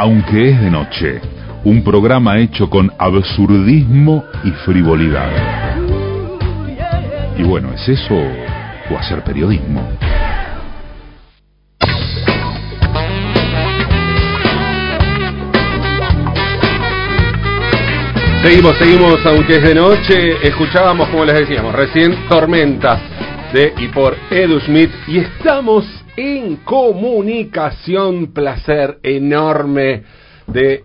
Aunque es de noche, un programa hecho con absurdismo y frivolidad. Y bueno, ¿es eso o hacer periodismo? Seguimos, seguimos, aunque es de noche. Escuchábamos, como les decíamos, recién Tormenta de y por Edu Schmidt. Y estamos en comunicación. Placer enorme de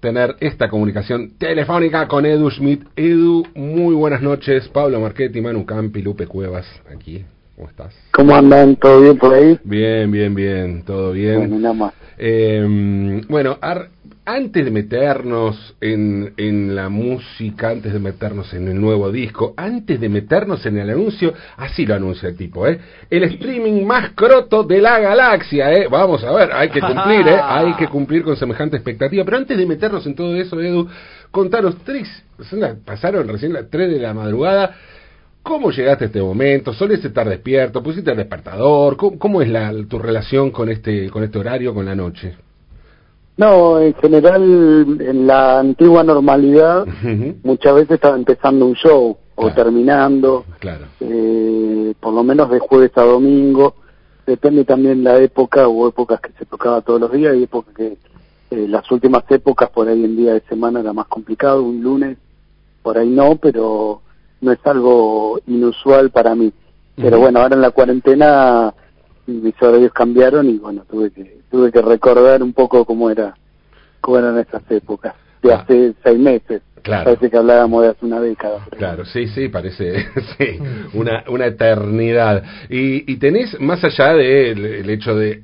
tener esta comunicación telefónica con Edu Schmidt. Edu, muy buenas noches. Pablo Marchetti, Manu Campi, Lupe Cuevas, aquí. ¿Cómo estás? ¿Cómo andan? ¿Todo bien por ahí? Bien, bien, bien, todo bien. Bueno, nada más. Eh, bueno, ar- antes de meternos en, en la música, antes de meternos en el nuevo disco, antes de meternos en el anuncio, así lo anuncia el tipo, ¿eh? El streaming más croto de la galaxia, ¿eh? Vamos a ver, hay que cumplir, ¿eh? Hay que cumplir con semejante expectativa. Pero antes de meternos en todo eso, Edu, contanos, Trix, pasaron recién las 3 de la madrugada. ¿Cómo llegaste a este momento? ¿Solés estar despierto? ¿Pusiste el despertador? ¿Cómo, cómo es la, tu relación con este, con este horario, con la noche? No, en general, en la antigua normalidad, muchas veces estaba empezando un show o Claro. terminando, Claro. eh, por lo menos de jueves a domingo. Depende también la época, hubo épocas que se tocaba todos los días y épocas que eh, las últimas épocas, por ahí en día de semana era más complicado, un lunes, por ahí no, pero no es algo inusual para mí. Pero bueno, ahora en la cuarentena mis horarios cambiaron y bueno, tuve que tuve que recordar un poco cómo era cómo eran esas épocas de Ah. hace seis meses. Claro. Parece que hablábamos de hace una década. pero Claro, sí, sí, parece sí, una, una eternidad. Y, y tenés, más allá del el hecho de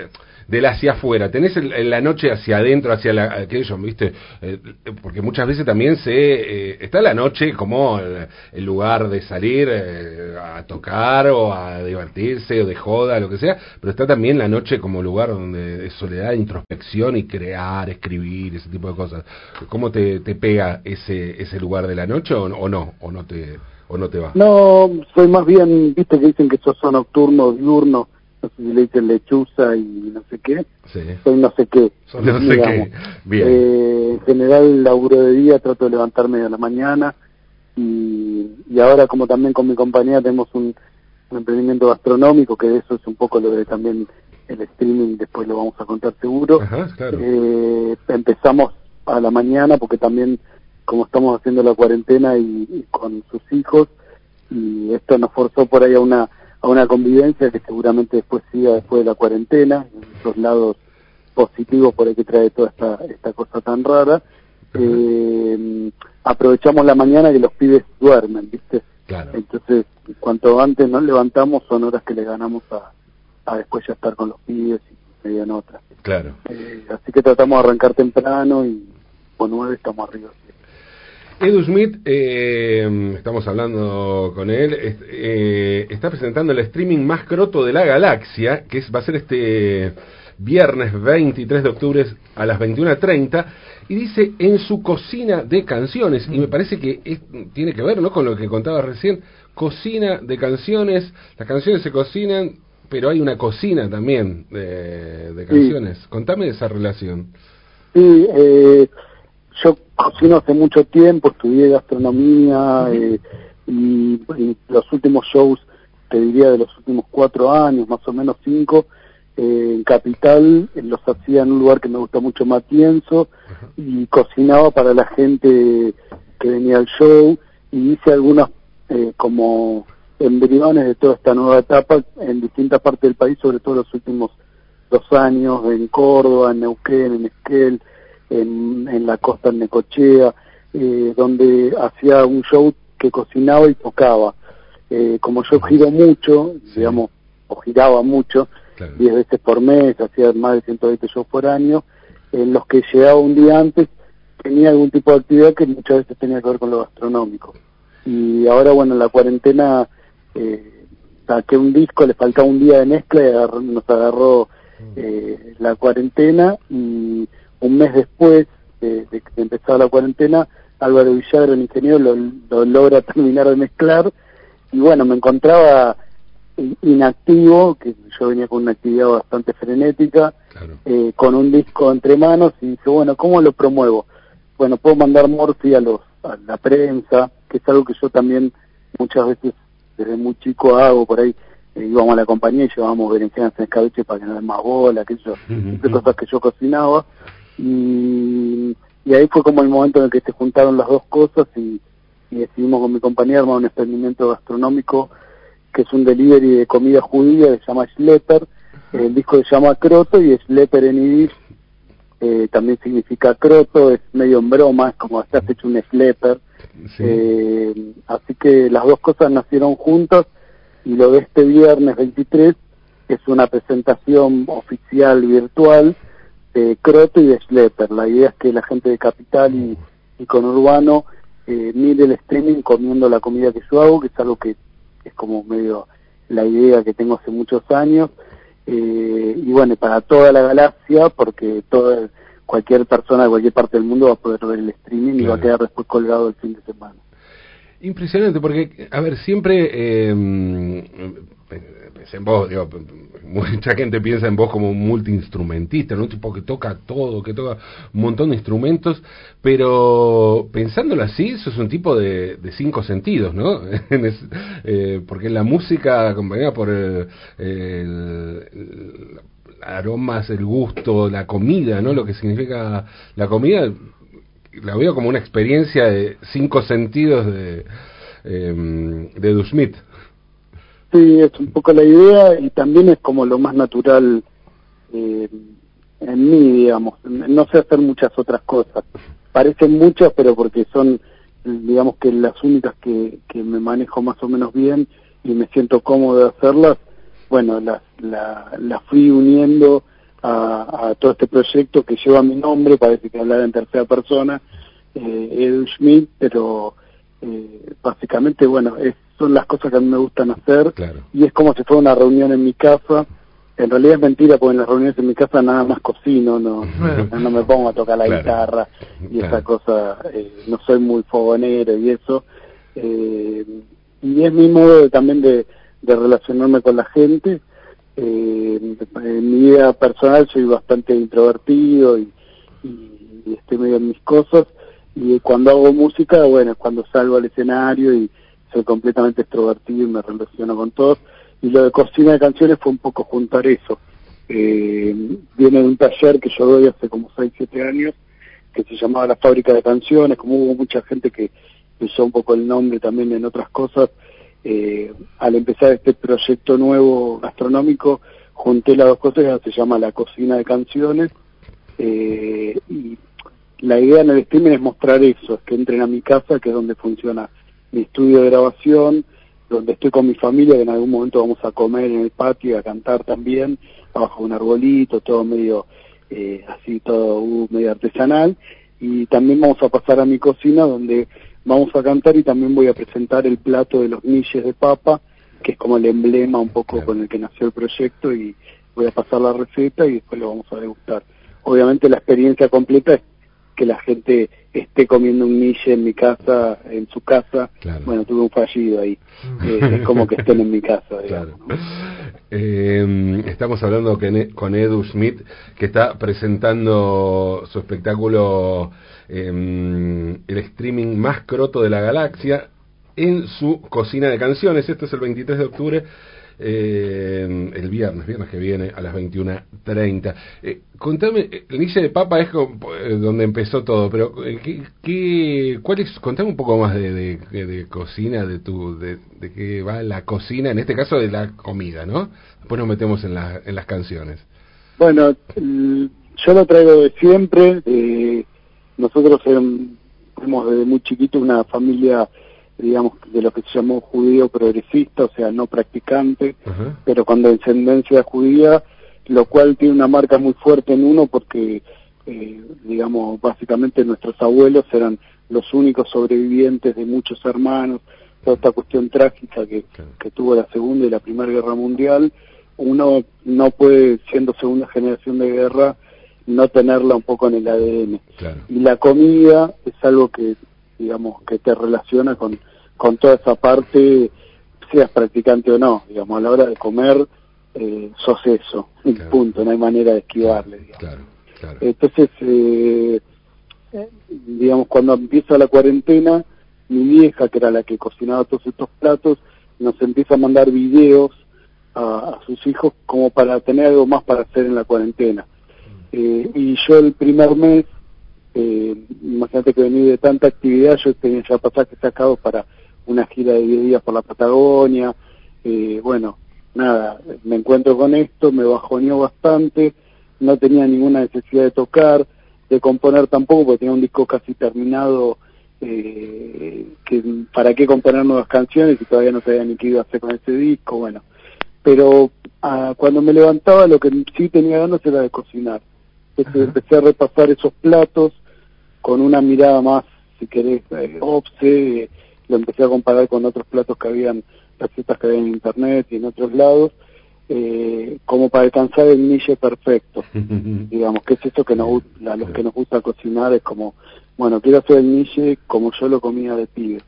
del hacia afuera, tenés el- la noche hacia adentro, hacia la, aquello, ¿viste? Eh, porque muchas veces también se eh, está la noche como el, el lugar de salir eh, a tocar o a divertirse o de joda, lo que sea, pero está también la noche como lugar donde es soledad, introspección y crear, escribir, ese tipo de cosas. ¿Cómo te, te pega ese ese lugar de la noche o, o no? ¿O no te o no te va? No, soy más bien, viste que dicen que yo soy nocturno, diurno, no sé si le dicen lechuza y no sé qué, Sí. soy no sé qué. Sos no sé qué. Bien. Eh, en general laburo de día, trato de levantarme a la mañana y, y ahora como también con mi compañía tenemos un, un emprendimiento gastronómico, que eso es un poco lo de también el streaming, después lo vamos a contar seguro. Ajá, claro. Eh, empezamos a la mañana porque también como estamos haciendo la cuarentena y, y con sus hijos y esto nos forzó por ahí a una a una convivencia que seguramente después siga después de la cuarentena los lados positivos por ahí que trae toda esta esta cosa tan rara eh, aprovechamos la mañana que los pibes duermen viste Claro. entonces cuanto antes nos levantamos son horas que le ganamos a, a después ya estar con los pibes y media en otra Claro. eh, así que tratamos de arrancar temprano y con nueve estamos arriba. Edu Schmidt, eh, estamos hablando con él, es- eh, está presentando el streaming más croto de la galaxia, que es, va a ser este viernes 23 de octubre a las 21.30, y dice en su cocina de canciones, y me parece que es- tiene que ver ¿no? con lo que contaba recién, cocina de canciones, las canciones se cocinan, pero hay una cocina también de, de Sí. canciones. Contame de esa relación. Sí, eh, yo cocino hace mucho tiempo, estudié gastronomía eh, y, y los últimos shows, te diría de los últimos cuatro años, más o menos cinco, eh, en Capital, eh, los hacía en un lugar que me gusta mucho, Matienzo, y cocinaba para la gente que venía al show y hice algunos eh, como embriones de toda esta nueva etapa en distintas partes del país, sobre todo los últimos dos años, en Córdoba, en Neuquén, en Esquel, en, en la costa en Necochea, eh, donde hacía un show que cocinaba y tocaba. Eh, como yo giro mucho, Sí. digamos, o giraba mucho, Claro. 10 veces por mes, hacía más de 120 shows por año, en los que llegaba un día antes, tenía algún tipo de actividad que muchas veces tenía que ver con lo gastronómico. Y ahora, bueno, en la cuarentena eh, saqué un disco, le faltaba un día de mezcla y agarró- nos agarró eh, la cuarentena y un mes después de, de que empezaba la cuarentena, Álvaro Villagra, el ingeniero, lo, lo logra terminar de mezclar y bueno, me encontraba inactivo, que yo venía con una actividad bastante frenética, eh, con un disco entre manos y dije, bueno, ¿cómo lo promuevo? Bueno, puedo mandar Morphy a, los, a la prensa, que es algo que yo también muchas veces desde muy chico hago, por ahí eh, íbamos a la compañía y llevábamos berenjenas en escabeche para que no den más bola, que eso, cosas que yo cocinaba. Y, y ahí fue como el momento en el que se juntaron las dos cosas y, y decidimos con mi compañía armar un experimento gastronómico que es un delivery de comida judía que se llama Schlepper. El disco se llama Croto y Schlepper en Yiddish eh, también significa Croto, es medio en broma, es como has hecho un Schlepper. Eh, así que las dos cosas nacieron juntas y lo de este viernes 23 es una presentación oficial virtual de Croto y de Schlepper. La idea es que la gente de Capital y, y con Urbano eh, mire el streaming comiendo la comida que yo hago, que es algo que es como medio la idea que tengo hace muchos años. Eh, y bueno, para toda la galaxia, porque toda, cualquier persona de cualquier parte del mundo va a poder ver el streaming y va a quedar después colgado el fin de semana. Impresionante, porque, a ver, siempre eh, en vos, digo, mucha gente piensa en vos como un multiinstrumentista, ¿no? Un tipo que toca todo, que toca un montón de instrumentos, pero pensándolo así, eso es un tipo de, de cinco sentidos, ¿no? eh, porque la música acompañada por el, el, aromas, el gusto, la comida, ¿no? Lo que significa la comida, la veo como una experiencia de cinco sentidos de, eh, de. Sí, es un poco la idea y también es como lo más natural eh, en mí, digamos. No sé hacer muchas otras cosas. Parecen muchas, pero porque son, digamos que las únicas que, que me manejo más o menos bien y me siento cómodo de hacerlas, bueno, las la, fui uniendo a, a, todo este proyecto que lleva mi nombre, parece que hablar en tercera persona, eh, Edu Schmidt, pero eh, básicamente, bueno, es son las cosas que a mí me gustan hacer y es como si fuera una reunión en mi casa. En realidad es mentira porque en las reuniones en mi casa nada más cocino, no, no me pongo a tocar la guitarra y esa cosa, eh, no soy muy fogonero y eso. Eh, y es mi modo también de, de relacionarme con la gente. Eh, en mi vida personal soy bastante introvertido y, y estoy medio en mis cosas y cuando hago música, bueno, es cuando salgo al escenario y soy completamente extrovertido y me relaciono con todos. Y lo de cocina de canciones fue un poco juntar eso. Eh, viene de un taller que yo doy hace como 6, 7 años, que se llamaba La Fábrica de Canciones, como hubo mucha gente que usó un poco el nombre también en otras cosas, eh, al empezar este proyecto nuevo gastronómico, junté las dos cosas, se llama La Cocina de Canciones, eh, y la idea en el streaming es mostrar eso, es que entren a mi casa, que es donde funciona mi estudio de grabación, donde estoy con mi familia, que en algún momento vamos a comer en el patio y a cantar también, bajo un arbolito, todo medio eh, así, todo uh, medio artesanal. Y también vamos a pasar a mi cocina, donde vamos a cantar y también voy a presentar el plato de los milles de papa, que es como el emblema un poco con el que nació el proyecto, y voy a pasar la receta y después lo vamos a degustar. Obviamente la experiencia completa es que la gente esté comiendo un niche en mi casa, en su casa. Bueno, tuve un fallido ahí. Eh, es como que estén en mi casa. Eh, estamos hablando con Edu Schmidt, que está presentando su espectáculo em, El streaming más croto de la galaxia en su cocina de canciones. Esto es el 23 de octubre eh, el viernes, viernes que viene a las 21.30. Eh, contame, el inicio de Papa es eh, donde empezó todo, pero eh, ¿qué, qué, cuál es, contame un poco más de, de, cocina, de tu, de, de qué va la cocina, en este caso de la comida, ¿no? Después nos metemos en, la, en las canciones. Bueno, yo lo traigo de siempre, nosotros somos desde muy chiquito una familia digamos, de lo que se llamó judío progresista, o sea, no practicante, pero con descendencia judía, lo cual tiene una marca muy fuerte en uno porque, eh, digamos, básicamente nuestros abuelos eran los únicos sobrevivientes de muchos hermanos, toda esta cuestión trágica que, que tuvo la Segunda y la Primera Guerra Mundial, uno no puede, siendo segunda generación de guerra, no tenerla un poco en el ADN. Y la comida es algo que digamos, que te relaciona con, con toda esa parte seas practicante o no, digamos, a la hora de comer eh, sos eso, punto, no hay manera de esquivarle. Digamos. Entonces, eh, digamos, cuando empieza la cuarentena, mi vieja, que era la que cocinaba todos estos platos, nos empieza a mandar videos a, sus hijos como para tener algo más para hacer en la cuarentena. Eh, y yo el primer mes, eh, imagínate que venía de tanta actividad, yo tenía ya pasajes sacados para una gira de 10 días por la Patagonia, eh, bueno, nada, me encuentro con esto, me bajoneó bastante, no tenía ninguna necesidad de tocar, de componer tampoco, porque tenía un disco casi terminado, eh, que para qué componer nuevas canciones y todavía no sabía ni qué iba a hacer con ese disco, bueno. Pero ah, cuando me levantaba lo que sí tenía ganas era de cocinar. Entonces empecé a repasar esos platos con una mirada más, si querés, eh, obse, lo empecé a comparar con otros platos que habían, recetas que había en internet y en otros lados, eh, como para alcanzar el niche perfecto, digamos, que es esto que nos, a los que nos gusta cocinar, es como, bueno, quiero hacer el niche como yo lo comía de pibe.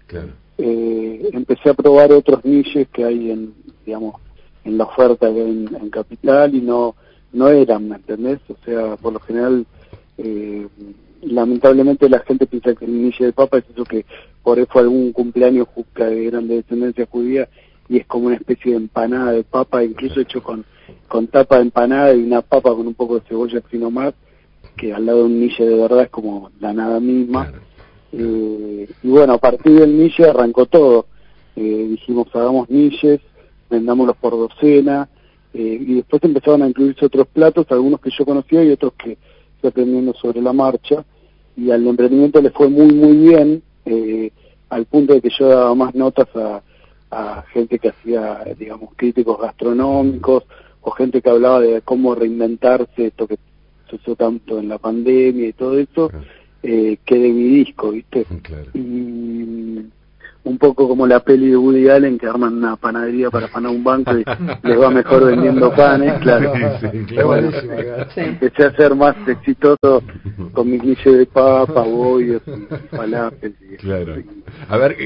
Eh, empecé a probar otros niches que hay en, digamos, en la oferta en, en Capital y no, no eran, ¿me entendés? O sea, por lo general, eh, lamentablemente la gente piensa que el niche de papa es eso que por eso algún cumpleaños de descendencia judía y es como una especie de empanada de papa, incluso hecho con, con tapa de empanada y una papa con un poco de cebolla sino más, que al lado de un niche de verdad es como la nada misma. Eh, y bueno, a partir del niche arrancó todo. Eh, dijimos, hagamos niches, vendámoslos por docena, eh, y después empezaron a incluirse otros platos, algunos que yo conocía y otros que aprendiendo sobre la marcha, y al emprendimiento le fue muy, muy bien, al punto de que yo daba más notas a, a gente que hacía, digamos, críticos gastronómicos o gente que hablaba de cómo reinventarse, esto que usó tanto en la pandemia y todo eso, eh, que de mi disco, ¿viste? Y un poco como la peli de Woody Allen que arman una panadería para panar un banco y les va mejor vendiendo panes, claro. Empecé a ser más exitoso con mi cliché de papa, bollos y falafel. claro. A ver,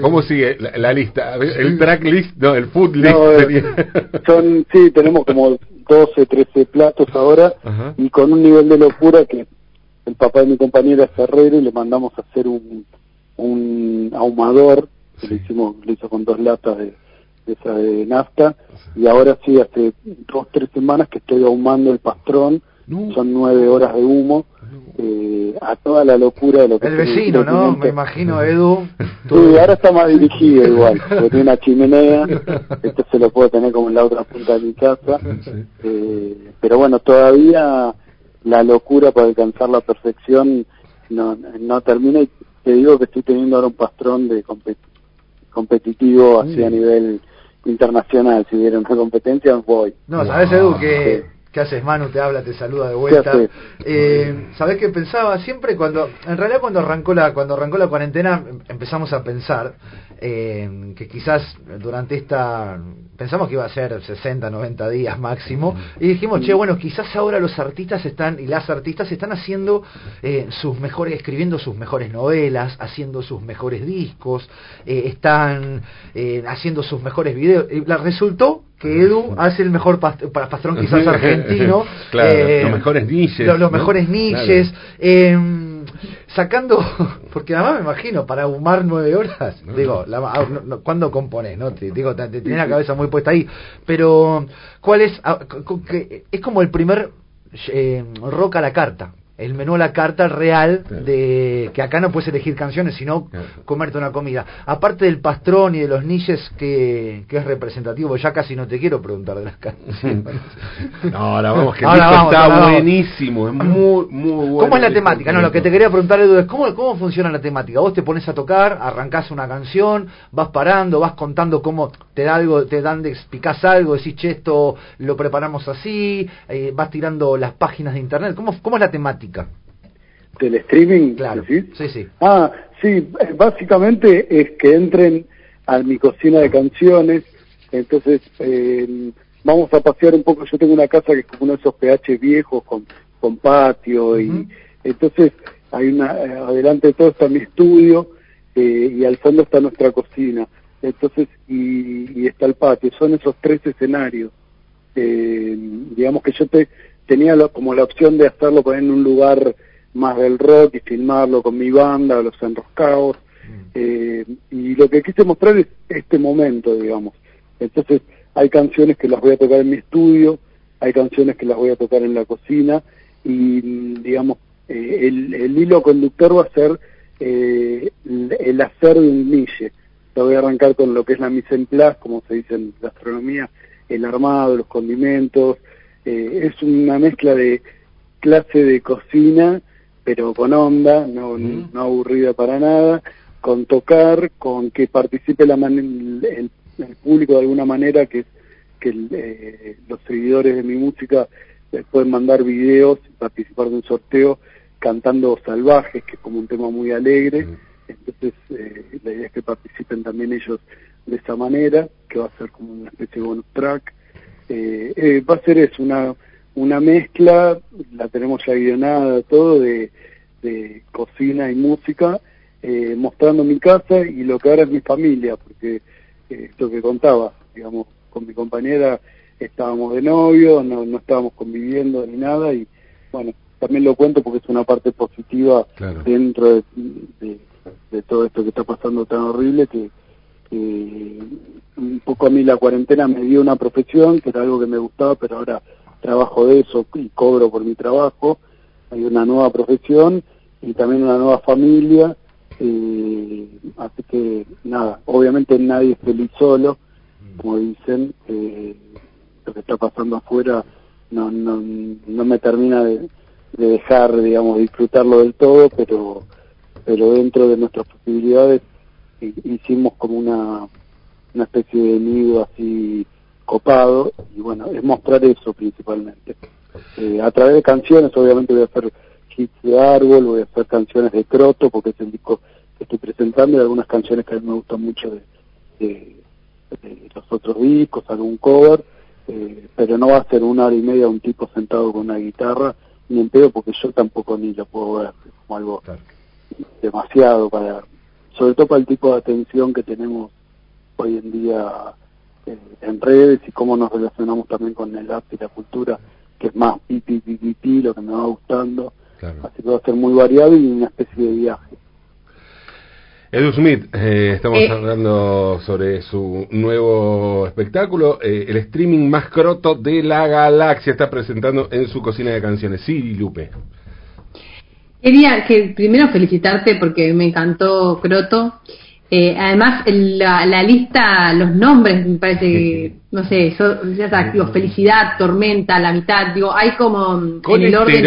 ¿cómo sigue la, lista? El track list, no, el food list. Eh, son, sí, tenemos como 12, 13 platos ahora y con un nivel de locura que el papá de mi compañera es Ferrero y le mandamos a hacer un un ahumador que lo hicimos lo hizo con dos latas de, esa de nafta. Y ahora sí hace dos tres semanas que estoy ahumando el pastrón. Son nueve horas de humo. Eh, a toda la locura de lo que el vecino no me imagino Edu. Sí ahora está más dirigido igual porque tiene una chimenea. Este se lo puedo tener como en la otra punta de mi casa. Eh, pero bueno todavía la locura para alcanzar la perfección no no termina. Y te digo que estoy teniendo ahora un pastrón de competitivo así a nivel internacional. Si hubiera una competencia, voy. No, ¿sabes, Edu, que ¿Qué haces, Manu? Te habla, te saluda de vuelta. Eh, ¿Sabés qué pensaba? Siempre cuando, en realidad cuando arrancó la, cuando arrancó la cuarentena empezamos a pensar eh, que quizás durante esta, pensamos que iba a ser 60, 90 días máximo, y dijimos, che, bueno, quizás ahora los artistas están, y las artistas están haciendo eh, sus mejores, escribiendo sus mejores novelas, haciendo sus mejores discos, eh, están eh, haciendo sus mejores videos. Y resultó que Edu hace el mejor para pastrón quizás argentino. claro, eh, los mejores niches. Los, mejores niches. Em, sacando, porque además me imagino, para humar nueve horas, digo, la, ah, ¿cuándo compones? No? Te, digo, te, tenés la cabeza muy puesta ahí. Pero, ¿cuál es? Ah, es como el primer eh, rock a la carta el menú a la carta real de que acá no puedes elegir canciones sino comerte una comida. Aparte del pastrón y de los niches que, que es representativo ya casi no te quiero preguntar de las canciones. No ahora vamos que está buenísimo es muy muy bueno ¿cómo es la temática? no lo que te quería preguntar Edu es ¿cómo, cómo funciona la temática. Vos te pones a tocar arrancás una canción vas parando vas contando cómo te da algo te dan de explicás algo decís che esto lo preparamos así eh, vas tirando las páginas de internet. ¿cómo, cómo es la temática? ¿Del streaming? Claro. Sí, sí. Ah, sí, básicamente es que entren a mi cocina de canciones, entonces eh, vamos a pasear un poco, yo tengo una casa que es como uno de esos PH viejos con, con patio y entonces hay una, eh, adelante de todo está mi estudio eh, y al fondo está nuestra cocina. entonces, y, está el patio, son esos tres escenarios. Eh, digamos que yo te, tenía como la opción de hacerlo en un lugar más del rock y filmarlo con mi banda, los enroscados, mm. eh, y lo que quise mostrar es este momento, digamos. Entonces, hay canciones que las voy a tocar en mi estudio, hay canciones que las voy a tocar en la cocina, y digamos, eh, el, el, hilo conductor va a ser eh, el, hacer de un niche lo voy a arrancar con lo que es la mise en place, como se dice en gastronomía, el armado, los condimentos. Eh, es una mezcla de clase de cocina, pero con onda, no, no aburrida para nada, con tocar, con que participe la el, público de alguna manera, que, que eh, los seguidores de mi música pueden mandar videos y participar de un sorteo cantando Salvajes, que es como un tema muy alegre. Entonces, eh, la idea es que participen también ellos de esa manera, que va a ser como una especie de bonus track. Eh, eh, va a ser eso, una, una mezcla, la tenemos ya guionada, todo, de, de cocina y música, mostrando mi casa y lo que ahora es mi familia, porque esto que contaba, digamos, con mi compañera estábamos de novio, no, no estábamos conviviendo ni nada, y bueno, también lo cuento porque es una parte positiva dentro de de todo esto que está pasando tan horrible que, un poco a mí la cuarentena me dio una profesión que era algo que me gustaba pero ahora trabajo de eso y cobro por mi trabajo. Hay una nueva profesión y también una nueva familia eh, así que nada obviamente nadie es feliz solo como dicen eh, lo que está pasando afuera no no no me termina de, de dejar digamos disfrutarlo del todo pero pero dentro de nuestras posibilidades hicimos como una, una especie de nido así copado y bueno, es mostrar eso principalmente. Eh, a través de canciones, obviamente voy a hacer hits de árbol, voy a hacer canciones de croto porque es el disco que estoy presentando y algunas canciones que a mí me gustan mucho de, de, los otros discos, algún cover, eh, pero no va a ser una hora y media un tipo sentado con una guitarra ni en pedo porque yo tampoco ni lo puedo ver como algo demasiado para, sobre todo para el tipo de atención que tenemos hoy en día eh, en redes y cómo nos relacionamos también con el arte y la cultura, que es más pipi, pipi, pi, lo que me va gustando. Así que va a ser muy variado y una especie de viaje. Edu Smith, eh, estamos eh. hablando sobre su nuevo espectáculo, el streaming más croto de la galaxia, está presentando en su cocina de canciones. Sí, Lupe. Quería que primero felicitarte porque me encantó Croto. Eh, además, la, la, lista, los nombres, me parece que, no sé, ya sabes, digo, felicidad, tormenta, la mitad, digo, hay como en el orden.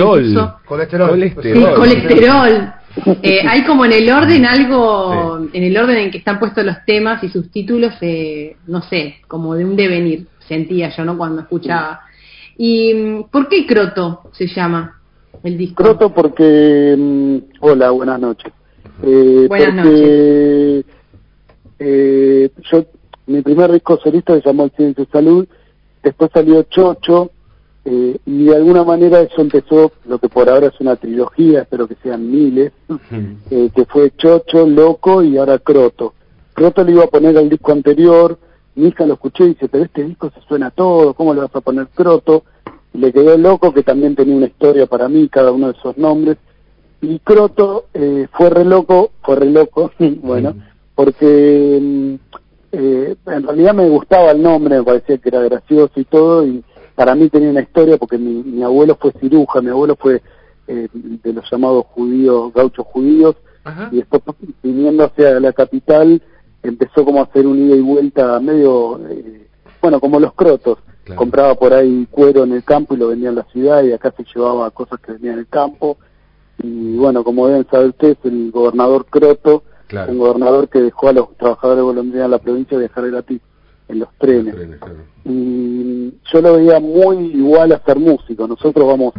Colesterol. Colesterol. colesterol. Eh, hay como en el orden algo, en el orden en que están puestos los temas y sus títulos, eh, no sé, como de un devenir, sentía yo, ¿no? Cuando escuchaba. ¿Y por qué Croto se llama? El disco? Croto porque... Mm, hola, buenas noches. Eh, buenas noches. Eh, yo, mi primer disco solista se llamó El Ciencia y Salud, después salió Chocho, eh, y de alguna manera eso empezó lo que por ahora es una trilogía, espero que sean miles, eh, que fue Chocho, Loco y ahora Croto. Croto le iba a poner al disco anterior, mi hija lo escuché y dice, pero este disco se suena todo, ¿cómo le vas a poner Croto? Le quedó loco, que también tenía una historia para mí, cada uno de esos nombres. Y Croto eh, fue re loco, fue re loco, bueno, porque mm, eh, en realidad me gustaba el nombre, me parecía que era gracioso y todo, y para mí tenía una historia porque mi, mi abuelo fue ciruja, mi abuelo fue eh, de los llamados judíos, gauchos judíos, y después viniendo hacia la capital empezó como a hacer un ida y vuelta medio, eh, bueno, como los crotos Compraba por ahí cuero en el campo y lo vendía en la ciudad y acá se llevaba cosas que vendían en el campo. Y bueno, como deben saber ustedes, el gobernador Croto, un gobernador que dejó a los trabajadores golondrinas de la provincia viajar gratis en los trenes. Y yo lo veía muy igual a ser músico. Nosotros vamos,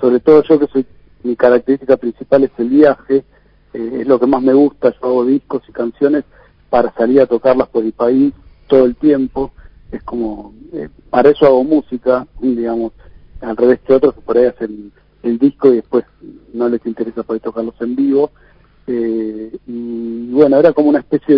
sobre todo yo que soy, mi característica principal es el viaje, eh, es lo que más me gusta, yo hago discos y canciones para salir a tocarlas por el país todo el tiempo es como, eh, para eso hago música, digamos, al revés que otros que por ahí hacen el disco y después no les interesa poder tocarlos en vivo. Eh, y bueno, era como una especie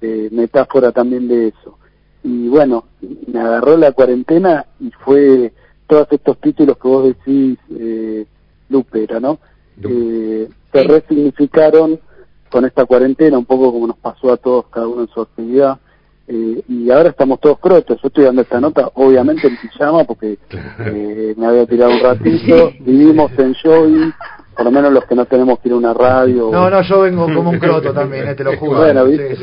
de, metáfora también de eso. Y bueno, me agarró la cuarentena y fue todos estos títulos que vos decís, eh, Lupe, ¿no? Eh, se resignificaron con esta cuarentena, un poco como nos pasó a todos, cada uno en su actividad. Eh, y ahora estamos todos crotos. Yo estoy dando esta nota, obviamente en pijama, porque eh, me había tirado un ratito. Vivimos en Joy, por lo menos los que no tenemos que ir a una radio. No, no, yo vengo como un croto también, eh, te lo juro. Bueno, ¿viste?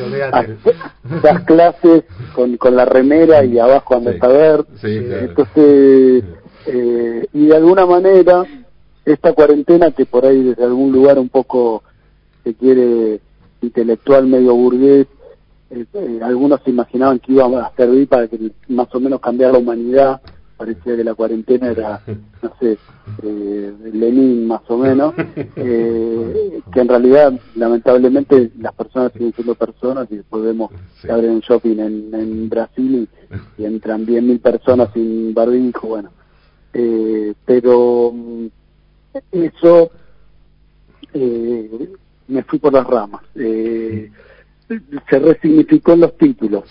das clases con, con la remera y abajo anda a ver. Entonces, eh, y de alguna manera, esta cuarentena que por ahí desde algún lugar un poco se quiere intelectual medio burgués eh, eh, algunos se imaginaban que iba a servir para que más o menos cambiar la humanidad, parecía que la cuarentena era, no sé, eh, Lenin más o menos, eh, que en realidad lamentablemente las personas siguen siendo personas y después vemos que abren un shopping en, en Brasil y, entran 10.000 personas sin barbijo, bueno, eh, pero mm, eso me fui por las ramas. Eh, se resignificó en los títulos.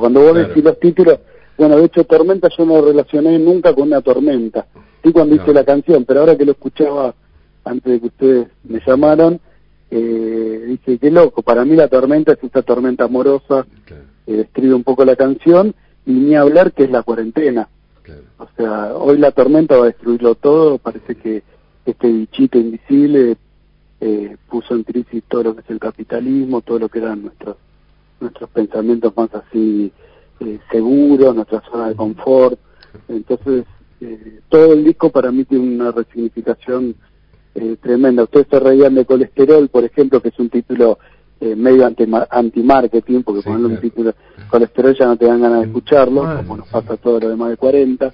Cuando vos decís los títulos, bueno, de hecho Tormenta yo no relacioné nunca con una tormenta. Sí cuando hice la canción, pero ahora que lo escuchaba antes de que ustedes me llamaron, eh, dije, qué loco, para mí la tormenta es esta tormenta amorosa, que describe un poco la canción, y ni hablar que es la cuarentena. O sea, hoy la tormenta va a destruirlo todo, parece que este bichito invisible eh, puso en crisis todo lo que es el capitalismo, todo lo que eran nuestros nuestros pensamientos más así eh, seguros, nuestra zona de confort. Entonces, eh, todo el disco para mí tiene una resignificación eh, tremenda. Ustedes se reían de colesterol, por ejemplo, que es un título eh, medio anti-marketing, porque ponerle un título colesterol ya no te dan ganas de escucharlo, como nos pasa todo lo demás de 40.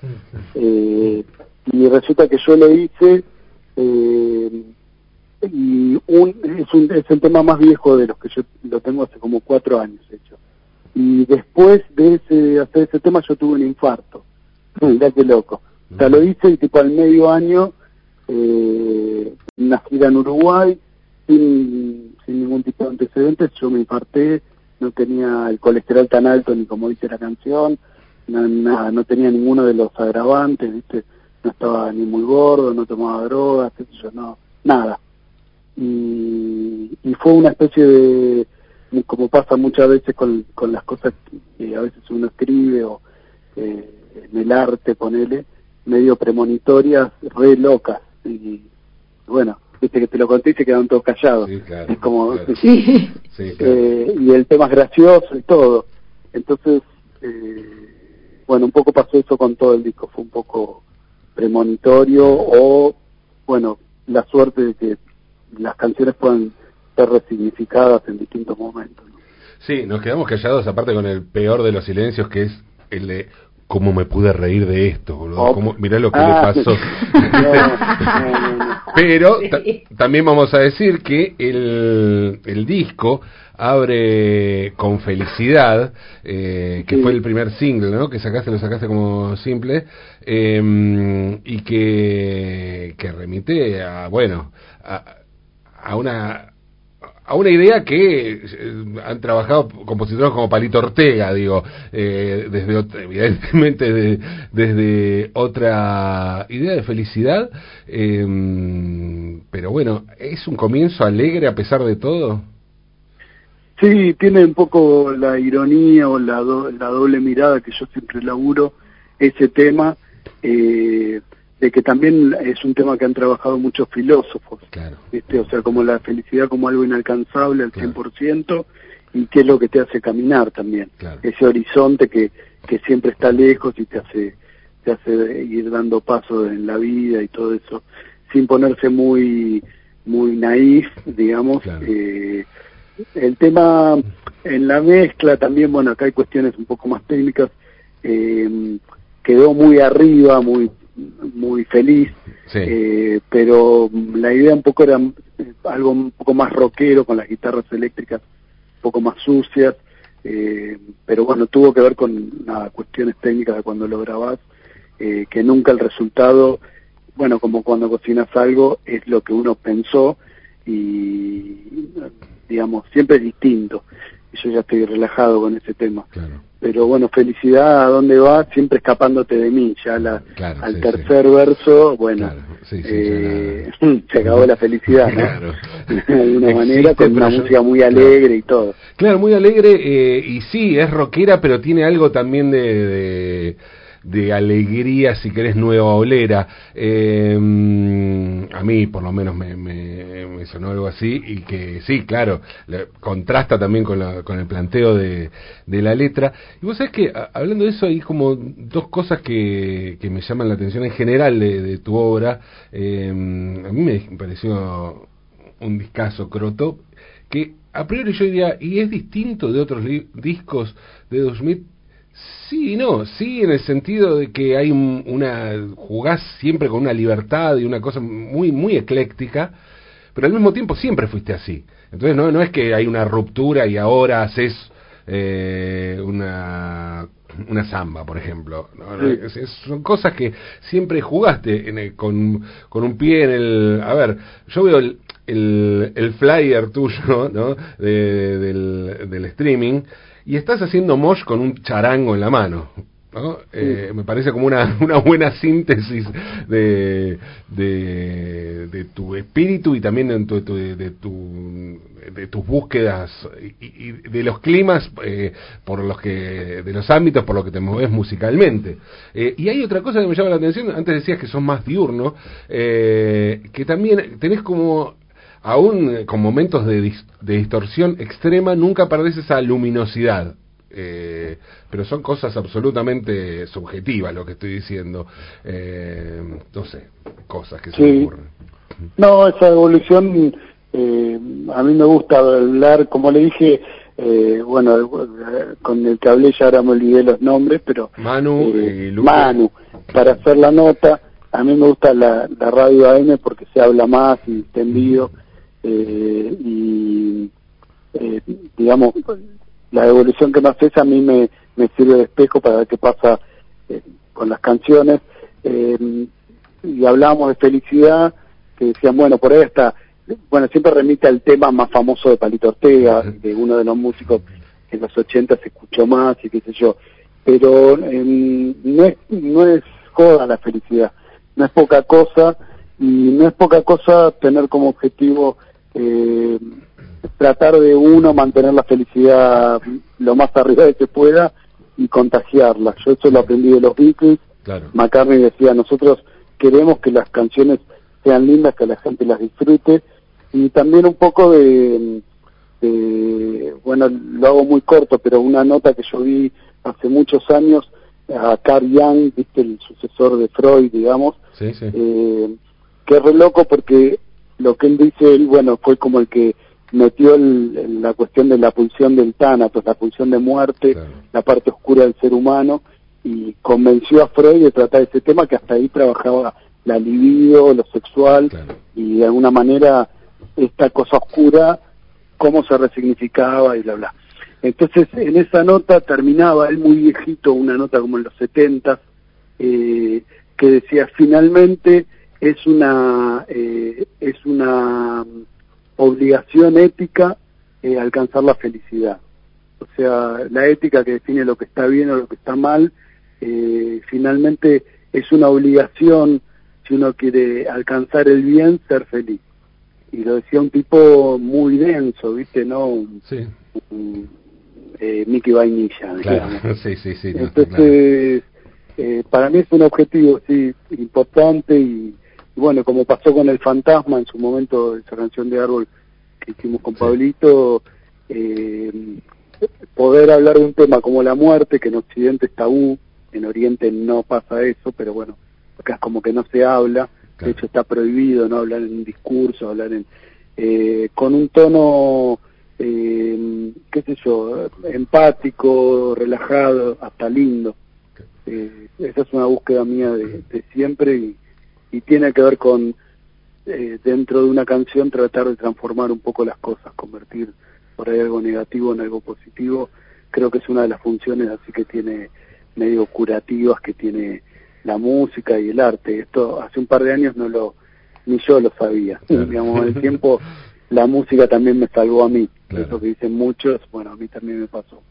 Eh, y resulta que yo lo hice eh, y un, es, un, es el tema más viejo de los que yo lo tengo hace como cuatro años hecho. Y después de ese, hacer ese tema yo tuve un infarto. Mira qué loco. O sea, lo hice y tipo al medio año, eh, una gira en Uruguay, sin, sin ningún tipo de antecedentes, yo me infarté, no tenía el colesterol tan alto ni como dice la canción, nada, no tenía ninguno de los agravantes, ¿viste? No estaba ni muy gordo, no tomaba drogas, qué sé yo, no, nada y, y fue una especie de, como pasa muchas veces con, con las cosas que a veces uno escribe o eh, en el arte, ponele, medio premonitorias, re locas. Y bueno, viste que te lo conté y se quedaron todos callados. es como, eh, y el tema es gracioso y todo. Entonces, eh, bueno, un poco pasó eso con todo el disco, fue un poco premonitorio o, bueno, la suerte de que las canciones pueden ser resignificadas en distintos momentos. Sí, nos quedamos callados aparte con el peor de los silencios que es el de cómo me pude reír de esto, boludo. Oh. mirá lo que le ah. pasó. Pero también vamos a decir que el, el disco abre con felicidad, eh, que fue el primer single, ¿no? Que sacaste, lo sacaste como simple, eh, y que, que remite a, bueno, a, a una a una idea que eh, han trabajado compositores como Palito Ortega, digo, eh, desde evidentemente desde otra idea de felicidad, em, pero bueno, es un comienzo alegre a pesar de todo. Sí, tiene un poco la ironía o la, la doble mirada que yo siempre laburo ese tema. Eh, de que también es un tema que han trabajado muchos filósofos, claro. o sea, como la felicidad como algo inalcanzable al 100% y qué es lo que te hace caminar también, ese horizonte que, que siempre está lejos y te hace, te hace ir dando pasos en la vida y todo eso, sin ponerse muy, muy naif, digamos. Eh, el tema en la mezcla también, bueno, acá hay cuestiones un poco más técnicas, eh, quedó muy arriba, muy muy feliz, eh, pero la idea un poco era algo un poco más rockero con las guitarras eléctricas un poco más sucias, eh, pero bueno, tuvo que ver con cuestiones técnicas de cuando lo grabás, eh, que nunca el resultado, bueno, como cuando cocinas algo, es lo que uno pensó y digamos, siempre es distinto. Y yo ya estoy relajado con ese tema. Pero bueno, felicidad a dónde va, siempre escapándote de mí, ya la, al tercer verso, bueno, eh, se acabó la felicidad, ¿no? de alguna manera, con una música muy alegre y todo. Claro, muy alegre, eh, y sí, es rockera, pero tiene algo también de de alegría, si querés, nueva olera. Eh, a mí, por lo menos, me, me, sonó algo así y que sí, claro, contrasta también con, la, con el planteo de, de, la letra. Y vos sabés que, hablando de eso, hay como dos cosas que, que me llaman la atención en general de, tu obra. Eh, a mí me pareció un discazo croto que a priori yo diría, y es distinto de otros discos de 2000 Sí, no, sí, en el sentido de que hay una. jugás siempre con una libertad y una cosa muy, muy ecléctica, pero al mismo tiempo siempre fuiste así. Entonces no, no es que hay una ruptura y ahora haces eh, una una samba, por ejemplo. son cosas que siempre jugaste en con, con un pie en el... A ver, yo veo el, el, el flyer tuyo ¿no? del, del streaming y estás haciendo mosh con un charango en la mano. ¿No? Eh, me parece como una, una buena síntesis de, de, tu espíritu y también de, tu, de, tu, de tus búsquedas y, de los climas eh, por los que de los ámbitos por los que te mueves musicalmente eh, y hay otra cosa que me llama la atención antes decías que son más diurno que también tenés como aún con momentos de, distorsión extrema, nunca perdés esa luminosidad. Eh, pero son cosas absolutamente subjetivas lo que estoy diciendo. Eh, no sé, cosas que se ocurren. No, esa evolución, a mí me gusta hablar, como le dije, bueno, con el que hablé ya ahora me olvidé los nombres, pero... Manu Manu, para hacer la nota, a mí me gusta la, la radio AM porque se habla más y extendido eh, y eh, digamos la evolución que me haces a mí me, me sirve de espejo para ver qué pasa eh, con las canciones. Eh, y hablábamos de felicidad que decían bueno por ahí está bueno siempre remite al tema más famoso de Palito Ortega de uno de los músicos que en los 80 se escuchó más y qué sé yo. Pero em, no es no es joda la felicidad no es poca cosa y no es poca cosa tener como objetivo eh, tratar de uno mantener la felicidad lo más arriba que se pueda y contagiarla. Yo eso lo aprendí de los Beatles. McCartney decía, nosotros queremos que las canciones sean lindas, que la gente las disfrute y también un poco de, bueno, lo hago muy corto, pero una nota que yo vi hace muchos años a Carl Jung, ¿viste? el sucesor de Freud, digamos, Eh, que es re loco porque lo que él dice, él, bueno, fue como el que metió la cuestión de la pulsión del tánatos, la pulsión de muerte, la parte oscura del ser humano, y convenció a Freud de tratar ese tema que hasta ahí trabajaba la libido, lo sexual, y de alguna manera esta cosa oscura, cómo se resignificaba y bla, bla. Entonces, en esa nota terminaba él muy viejito, una nota como en los 70, eh, que decía, finalmente, es una eh, es una obligación ética eh, alcanzar la felicidad. O sea la ética que define lo que está bien o lo que está mal eh, finalmente es una obligación si uno quiere alcanzar el bien ser feliz. Y lo decía un tipo muy denso viste no sí. eh, Mickey Vainilla claro. sí sí sí entonces eh, para mí es un objetivo sí importante y bueno, como pasó con El Fantasma en su momento, esa canción de árbol que hicimos con Pablito, eh, poder hablar de un tema como la muerte, que en Occidente es tabú, en Oriente no pasa eso, pero bueno, acá es como que no se habla, de hecho está prohibido no hablar en un discurso, hablar en... Eh, con un tono, eh, qué sé yo, empático, relajado, hasta lindo. Eh, esa es una búsqueda mía de, de siempre y y tiene que ver con eh, dentro de una canción tratar de transformar un poco las cosas, convertir por ahí algo negativo en algo positivo. Creo que es una de las funciones así que tiene medio curativas que tiene la música y el arte. Esto hace un par de años no lo ni yo lo sabía. Digamos, el tiempo la música también me salvó a mí. Eso que dicen muchos, bueno, a mí también me pasó.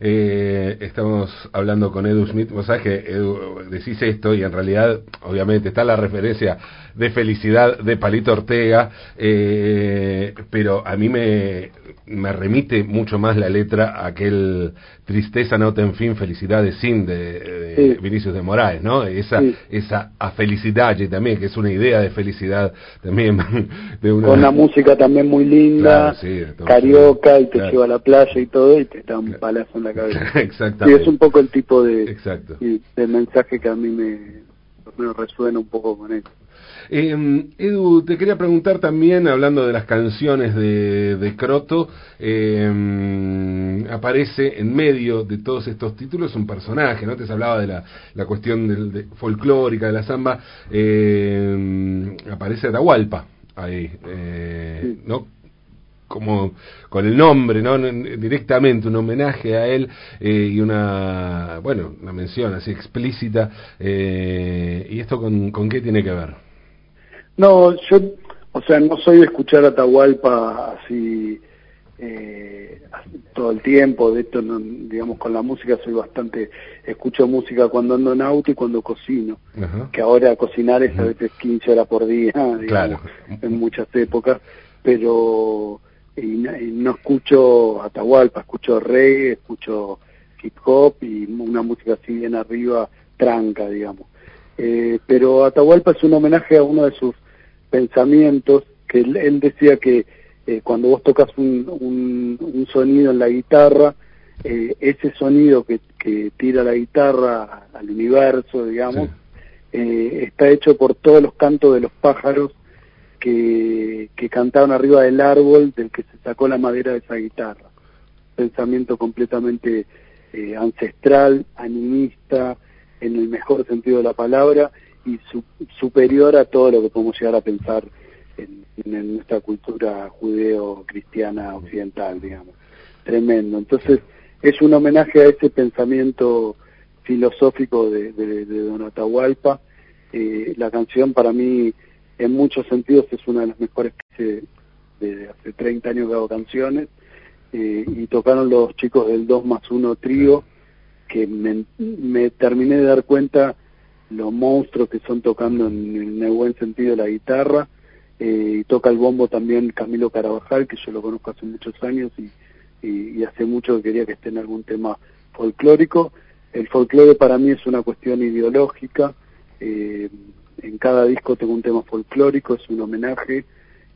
Eh, estamos hablando con Edu Smith. Vos sabés que Edu, decís esto y en realidad, obviamente, está la referencia de felicidad de Palito Ortega, eh, pero a mí me, me remite mucho más la letra a aquel tristeza, nota en fin, felicidad de Sin de, Vinicius de Moraes, ¿no? Esa, esa a felicidad y también, que es una idea de felicidad también. De una... Con la música también muy linda, carioca, y te lleva a la playa y todo, y te da un palazo en la cabeza. Exactamente. Y es un poco el tipo de, Exacto. de mensaje que a mí me, me resuena un poco con eso. Eh, Edu, te quería preguntar también, hablando de las canciones de, de Croto, eh, aparece en medio de todos estos títulos un personaje, ¿no? Te hablaba de la, la cuestión de, folclórica de la samba, eh, aparece Atahualpa ahí, eh, ¿no? como con el nombre, ¿no? Directamente un homenaje a él eh, y una, bueno, una mención así explícita. Eh, ¿Y esto con, con qué tiene que ver? No, yo, o sea, no soy de escuchar Atahualpa así, eh, todo el tiempo, de esto, digamos, con la música soy bastante, escucho música cuando ando en auto y cuando cocino, que ahora cocinar es a veces 15 horas por día, digamos, en muchas épocas, pero y, no escucho Atahualpa, escucho reggae, escucho hip hop y una música así bien arriba, tranca, digamos. Eh, pero Atahualpa es un homenaje a uno de sus pensamientos, que él, decía que eh, cuando vos tocas un, un, sonido en la guitarra, eh, ese sonido que, que, tira la guitarra al universo, digamos, eh, está hecho por todos los cantos de los pájaros que, que cantaban arriba del árbol del que se sacó la madera de esa guitarra. Pensamiento completamente ancestral, animista, en el mejor sentido de la palabra, y superior a todo lo que podemos llegar a pensar en, nuestra cultura judeo-cristiana occidental, digamos. Tremendo. Entonces, es un homenaje a ese pensamiento filosófico de, de, Don Atahualpa. Eh, la canción para mí, en muchos sentidos, es una de las mejores que de hace 30 años que hago canciones. Eh, y tocaron los chicos del 2 más 1 trío, que me, me terminé de dar cuenta los monstruos que son tocando en, el buen sentido la guitarra, eh, y toca el bombo también Camilo Carabajal, que yo lo conozco hace muchos años y, y, hace mucho que quería que esté en algún tema folclórico. El folclore para mí es una cuestión ideológica, eh, en cada disco tengo un tema folclórico, es un homenaje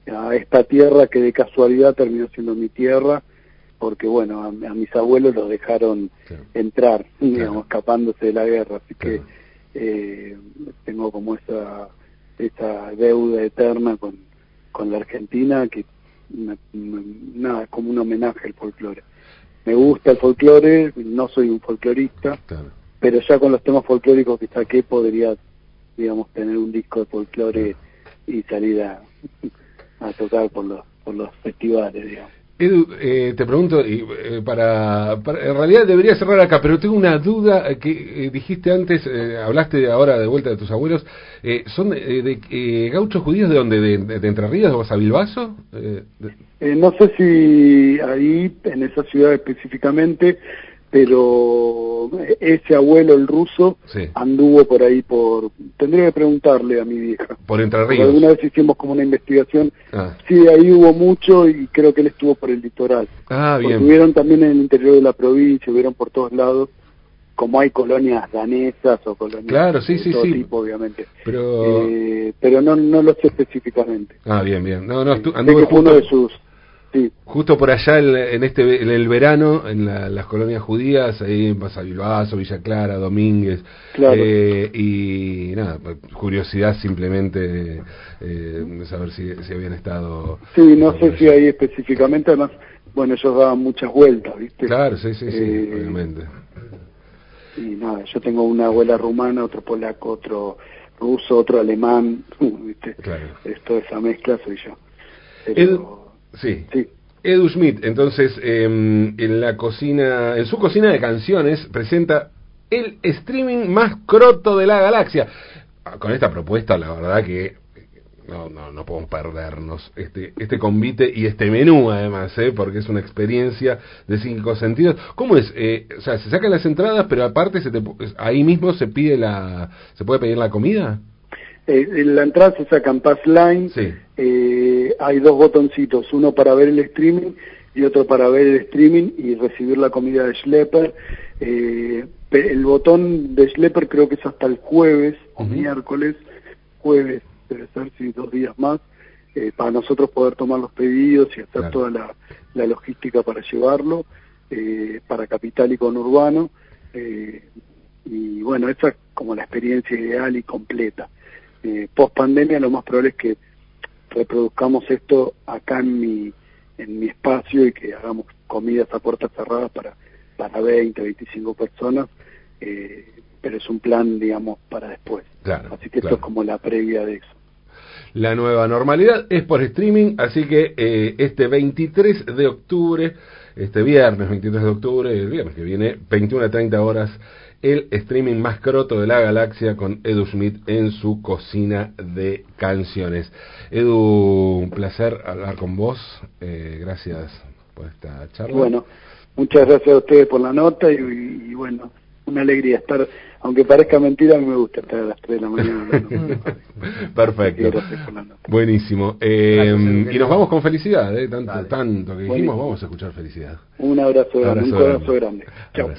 a esta tierra que de casualidad terminó siendo mi tierra, porque bueno, a, mis abuelos los dejaron entrar, digamos, escapándose de la guerra, así que eh, tengo como esa, esa deuda eterna con, con la Argentina que nada, es como un homenaje al folclore. Me gusta el folclore, no soy un folclorista, pero ya con los temas folclóricos que saqué podría, digamos, tener un disco de folclore y salir a, a tocar por los, por los festivales, digamos. Edu, eh, te pregunto, y, eh, para, en realidad debería cerrar acá, pero tengo una duda que eh, dijiste antes, hablaste ahora de vuelta de tus abuelos, ¿son de, gauchos judíos de dónde? ¿De, Entre Ríos, de Basavilbaso? no sé si ahí, en esa ciudad específicamente, pero ese abuelo, el ruso, anduvo por ahí por... Tendría que preguntarle a mi vieja. Por Entre Ríos. alguna vez hicimos como una investigación. Ah. Sí, ahí hubo mucho y creo que él estuvo por el litoral. Ah, bien. Estuvieron también en el interior de la provincia, hubieron por todos lados como hay colonias danesas o colonias claro, sí, sí, todo sí. tipo, obviamente. Pero, eh, pero no, no lo sé específicamente. Ah, bien, bien. No, no, anduve uno de sus Justo por allá en, este en el verano, en las colonias judías, ahí en Pasavilbaso, Villa Clara, Domínguez, eh, y nada, pues, curiosidad simplemente eh, de saber si, habían estado. Sí, no sé si ahí específicamente, además, bueno, ellos daban muchas vueltas, ¿viste? Claro, sí, sí, sí, eh, obviamente. Y nada, yo tengo una abuela rumana, otro polaco, otro ruso, otro alemán, ¿viste? Claro. Esto, esa mezcla soy yo. Sí. Edu Schmidt, entonces, em, en la cocina, en su cocina de canciones, presenta el streaming más croto de la galaxia. Con esta propuesta, la verdad que no, no, no podemos perdernos este, este convite y este menú además, ¿eh? porque es una experiencia de cinco sentidos. ¿Cómo es? Eh, o sea, se sacan las entradas, pero aparte se ahí mismo se pide la, se puede pedir la comida. Eh, la entrada se saca en Pass Line. Eh, hay dos botoncitos, uno para ver el streaming y otro para ver el streaming y recibir la comida de Schlepper. Eh, el botón de Schlepper creo que es hasta el jueves o miércoles, jueves debe ser, sí, dos días más, eh, para nosotros poder tomar los pedidos y hacer toda la, logística para llevarlo, eh, para Capital y Conurbano. Eh, y bueno, esa es como la experiencia ideal y completa. Eh, post pandemia lo más probable es que reproduzcamos esto acá en mi en mi espacio y que hagamos comidas a puertas cerradas para, para 20, 25 personas, eh, pero es un plan, digamos, para después. así que esto es como la previa de eso. La nueva normalidad es por streaming, así que eh, este 23 de octubre, este viernes 23 de octubre, el viernes que viene, 21 a 30 horas, el streaming más croto de la galaxia con Edu Schmidt en su cocina de canciones. Edu, un placer hablar con vos. Eh, gracias por esta charla. Bueno, muchas gracias a ustedes por la nota y, bueno, una alegría estar, aunque parezca mentira, a mí me gusta estar a las 3 de la mañana. Perfecto. Buenísimo. Eh, y nos vamos con felicidad, ¿eh? tanto, tanto que dijimos, vamos a escuchar felicidad. Un abrazo, grande, un abrazo grande. Chao.